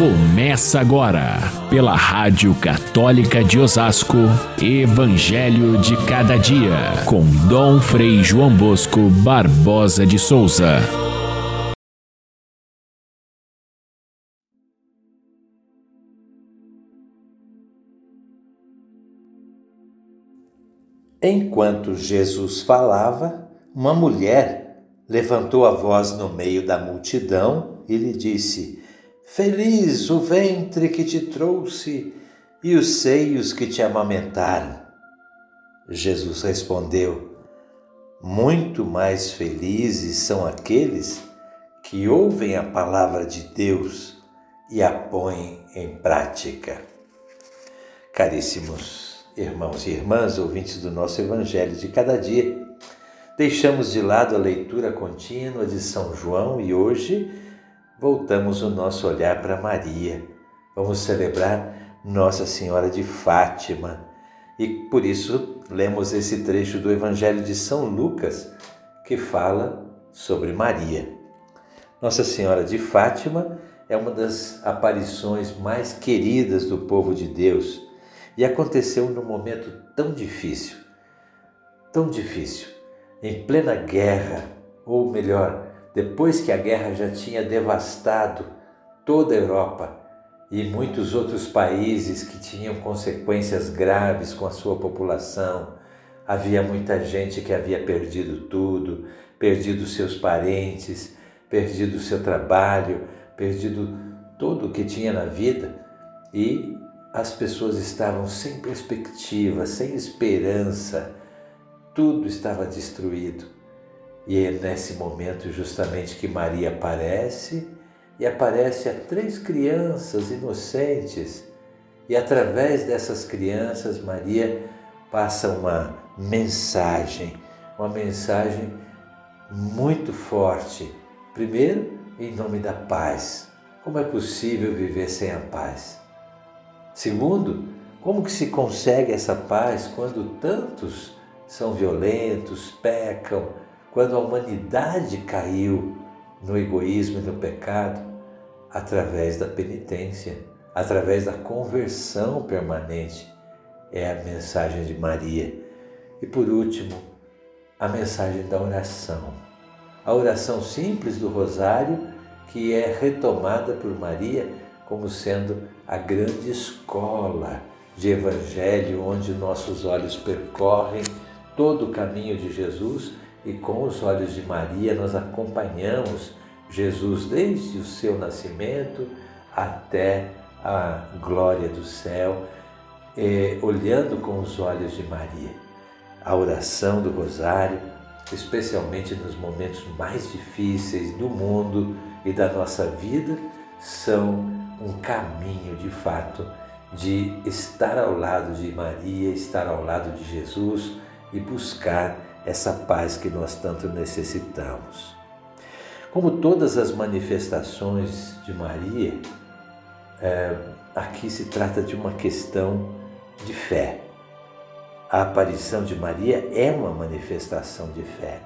Começa agora, pela Rádio Católica de Osasco, Evangelho de Cada Dia, com Dom Frei João Bosco Barbosa de Souza. Enquanto Jesus falava, uma mulher levantou a voz no meio da multidão e lhe disse: Feliz o ventre que te trouxe e os seios que te amamentaram. Jesus respondeu: Muito mais felizes são aqueles que ouvem a palavra de Deus e a põem em prática. Caríssimos irmãos e irmãs, ouvintes do nosso Evangelho de cada dia. Deixamos de lado a leitura contínua de São João e hoje voltamos o nosso olhar para Maria. Vamos celebrar Nossa Senhora de Fátima e por isso lemos esse trecho do Evangelho de São Lucas que fala sobre Maria. Nossa Senhora de Fátima é uma das aparições mais queridas do povo de Deus e aconteceu num momento tão difícil, tão difícil, em plena guerra, ou melhor, depois que a guerra já tinha devastado toda a Europa e muitos outros países que tinham consequências graves com a sua população. Havia muita gente que havia perdido tudo, perdido seus parentes, perdido seu trabalho, perdido tudo o que tinha na vida e as pessoas estavam sem perspectiva, sem esperança, tudo estava destruído. E é nesse momento justamente que Maria aparece e aparece a três crianças inocentes. E através dessas crianças, Maria passa uma mensagem, uma mensagem muito forte. Primeiro, em nome da paz. Como é possível viver sem a paz? Segundo, como que se consegue essa paz quando tantos são violentos, pecam, quando a humanidade caiu no egoísmo e no pecado? Através da penitência, através da conversão permanente. É a mensagem de Maria. E por último, a mensagem da oração. A oração simples do Rosário, que é retomada por Maria como sendo a grande escola de evangelho onde nossos olhos percorrem todo o caminho de Jesus e com os olhos de Maria nós acompanhamos Jesus desde o seu nascimento até a glória do céu, eh, olhando com os olhos de Maria. A oração do Rosário, especialmente nos momentos mais difíceis do mundo e da nossa vida, são um caminho de fato de estar ao lado de Maria, estar ao lado de Jesus e buscar essa paz que nós tanto necessitamos. Como todas as manifestações de Maria, é, aqui se trata de uma questão de fé. A aparição de Maria é uma manifestação de fé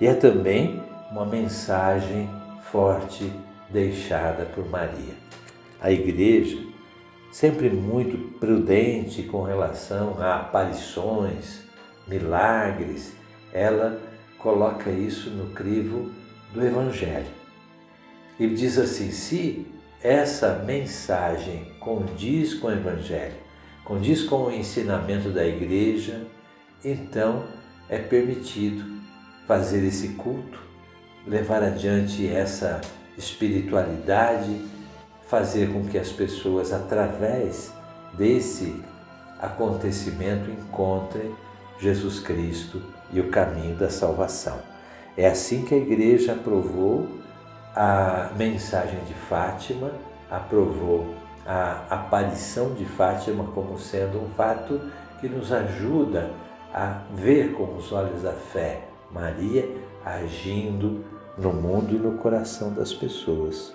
e é também uma mensagem forte deixada por Maria a igreja, sempre muito prudente com relação a aparições, milagres, ela coloca isso no crivo do Evangelho. E diz assim: se essa mensagem condiz com o Evangelho, condiz com o ensinamento da igreja, então é permitido fazer esse culto, levar adiante essa espiritualidade fazer com que as pessoas, através desse acontecimento, encontrem Jesus Cristo e o caminho da salvação. É assim que a igreja aprovou a mensagem de Fátima, aprovou a aparição de Fátima como sendo um fato que nos ajuda a ver com os olhos da fé Maria agindo no mundo e no coração das pessoas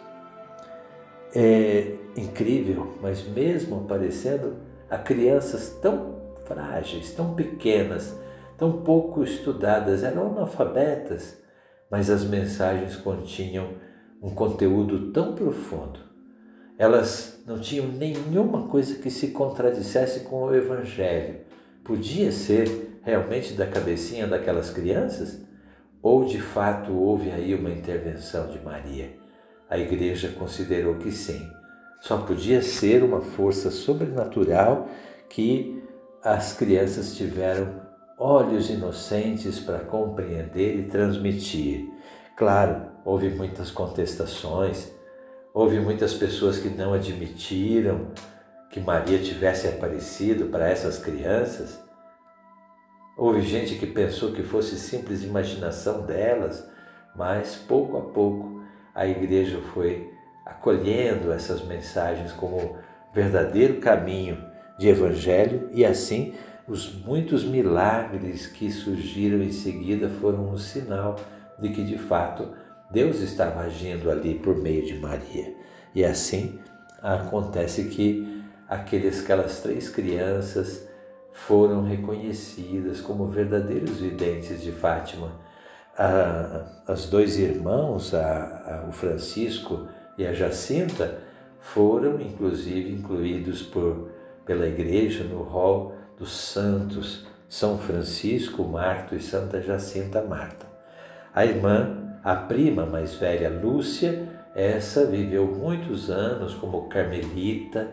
é incrível, mas mesmo aparecendo a crianças tão frágeis, tão pequenas, tão pouco estudadas, eram analfabetas, mas as mensagens continham um conteúdo tão profundo. elas não tinham nenhuma coisa que se contradissesse com o Evangelho. Podia ser realmente da cabecinha daquelas crianças? Ou de fato houve aí uma intervenção de Maria? A igreja considerou que sim. Só podia ser uma força sobrenatural que as crianças tiveram olhos inocentes para compreender e transmitir. Claro, houve muitas contestações, houve muitas pessoas que não admitiram que Maria tivesse aparecido para essas crianças. Houve gente que pensou que fosse simples imaginação delas, mas pouco a pouco a igreja foi acolhendo essas mensagens como verdadeiro caminho de evangelho e assim os muitos milagres que surgiram em seguida foram um sinal de que de fato Deus estava agindo ali por meio de Maria. E assim acontece que aqueles, aquelas três crianças foram reconhecidas como verdadeiros videntes de Fátima. Ah, as dois irmãos, a, a, o Francisco e a Jacinta, foram inclusive incluídos por, pela igreja no rol dos santos São Francisco Marto e Santa Jacinta Marta. A irmã, a prima mais velha Lúcia, essa viveu muitos anos como carmelita,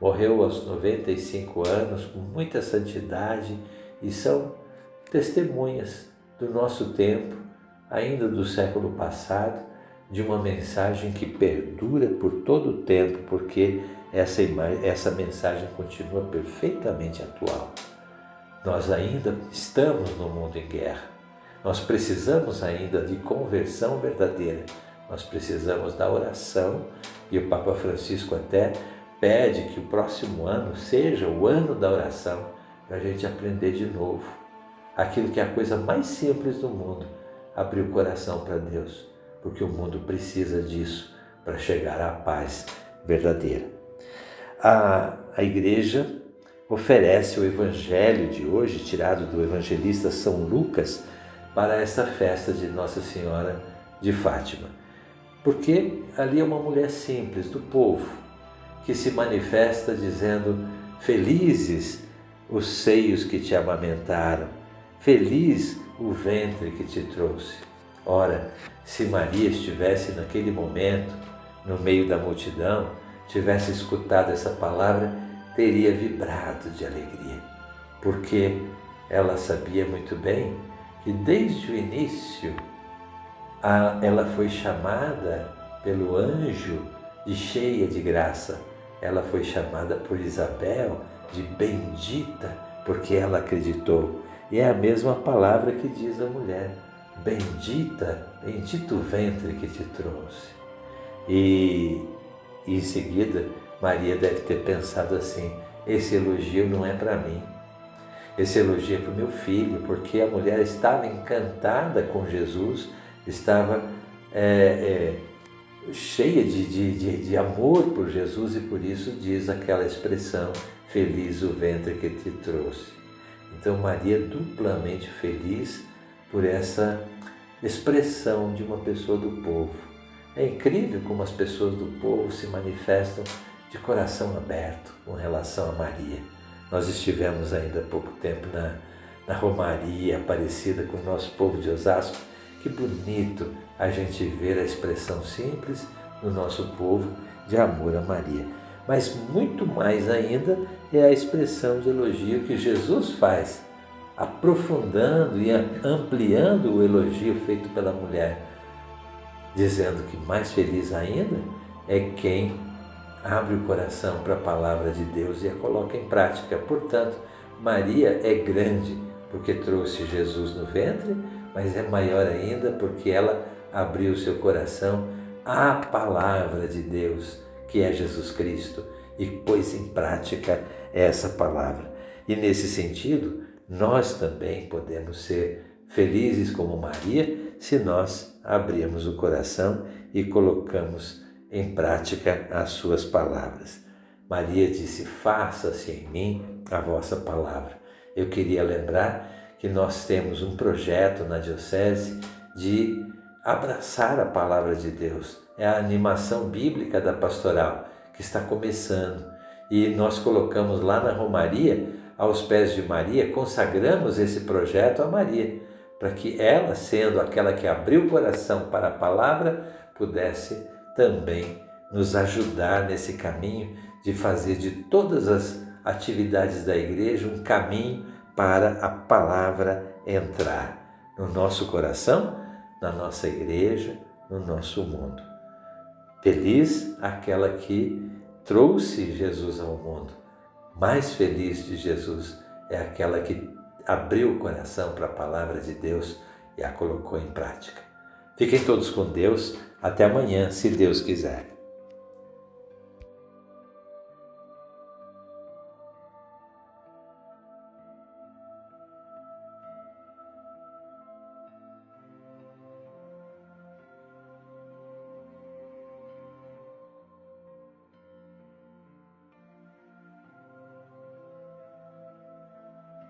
morreu aos 95 anos com muita santidade e são testemunhas do nosso tempo, ainda do século passado, de uma mensagem que perdura por todo o tempo, porque essa, essa mensagem continua perfeitamente atual. Nós ainda estamos no mundo em guerra. Nós precisamos ainda de conversão verdadeira. Nós precisamos da oração e o Papa Francisco até pede que o próximo ano seja o ano da oração para a gente aprender de novo aquilo que é a coisa mais simples do mundo, abrir o coração para Deus, porque o mundo precisa disso para chegar à paz verdadeira. A, a igreja oferece o evangelho de hoje, tirado do evangelista São Lucas, para essa festa de Nossa Senhora de Fátima. Porque ali é uma mulher simples, do povo, que se manifesta dizendo: Felizes os seios que te amamentaram, feliz o ventre que te trouxe. Ora, se Maria estivesse naquele momento, no meio da multidão, tivesse escutado essa palavra, teria vibrado de alegria, porque ela sabia muito bem que desde o início ela foi chamada pelo anjo de cheia de graça. Ela foi chamada por Isabel de bendita, porque ela acreditou. E é a mesma palavra que diz a mulher: Bendita, bendito o ventre que te trouxe. E, e em seguida, Maria deve ter pensado assim: esse elogio não é para mim. Esse elogio é para o meu filho, porque a mulher estava encantada com Jesus, estava é, é, cheia de, de, de, de amor por Jesus e por isso diz aquela expressão: Feliz o ventre que te trouxe. Então, Maria é duplamente feliz por essa expressão de uma pessoa do povo. É incrível como as pessoas do povo se manifestam de coração aberto com relação a Maria. Nós estivemos ainda há pouco tempo na, na Romaria Aparecida com o nosso povo de Osasco. Que bonito a gente ver a expressão simples do nosso povo de amor a Maria. Mas muito mais ainda é a expressão de elogio que Jesus faz, aprofundando e ampliando o elogio feito pela mulher, dizendo que mais feliz ainda é quem abre o coração para a palavra de Deus e a coloca em prática. Portanto, Maria é grande porque trouxe Jesus no ventre, mas é maior ainda porque ela abriu seu coração à palavra de Deus, que é Jesus Cristo, e pôs em prática essa palavra. E nesse sentido, nós também podemos ser felizes como Maria se nós abrirmos o coração e colocamos em prática as suas palavras. Maria disse: Faça-se em mim a vossa palavra. Eu queria lembrar que nós temos um projeto na Diocese de abraçar a palavra de Deus. É a animação bíblica da pastoral, que está começando. E nós colocamos lá na Romaria, aos pés de Maria, consagramos esse projeto a Maria, para que ela, sendo aquela que abriu o coração para a palavra, pudesse também nos ajudar nesse caminho de fazer de todas as atividades da igreja um caminho para a palavra entrar no nosso coração, na nossa igreja, no nosso mundo. Feliz aquela que trouxe Jesus ao mundo. Mais feliz de Jesus é aquela que abriu o coração para a palavra de Deus e a colocou em prática. Fiquem todos com Deus. Até amanhã, se Deus quiser.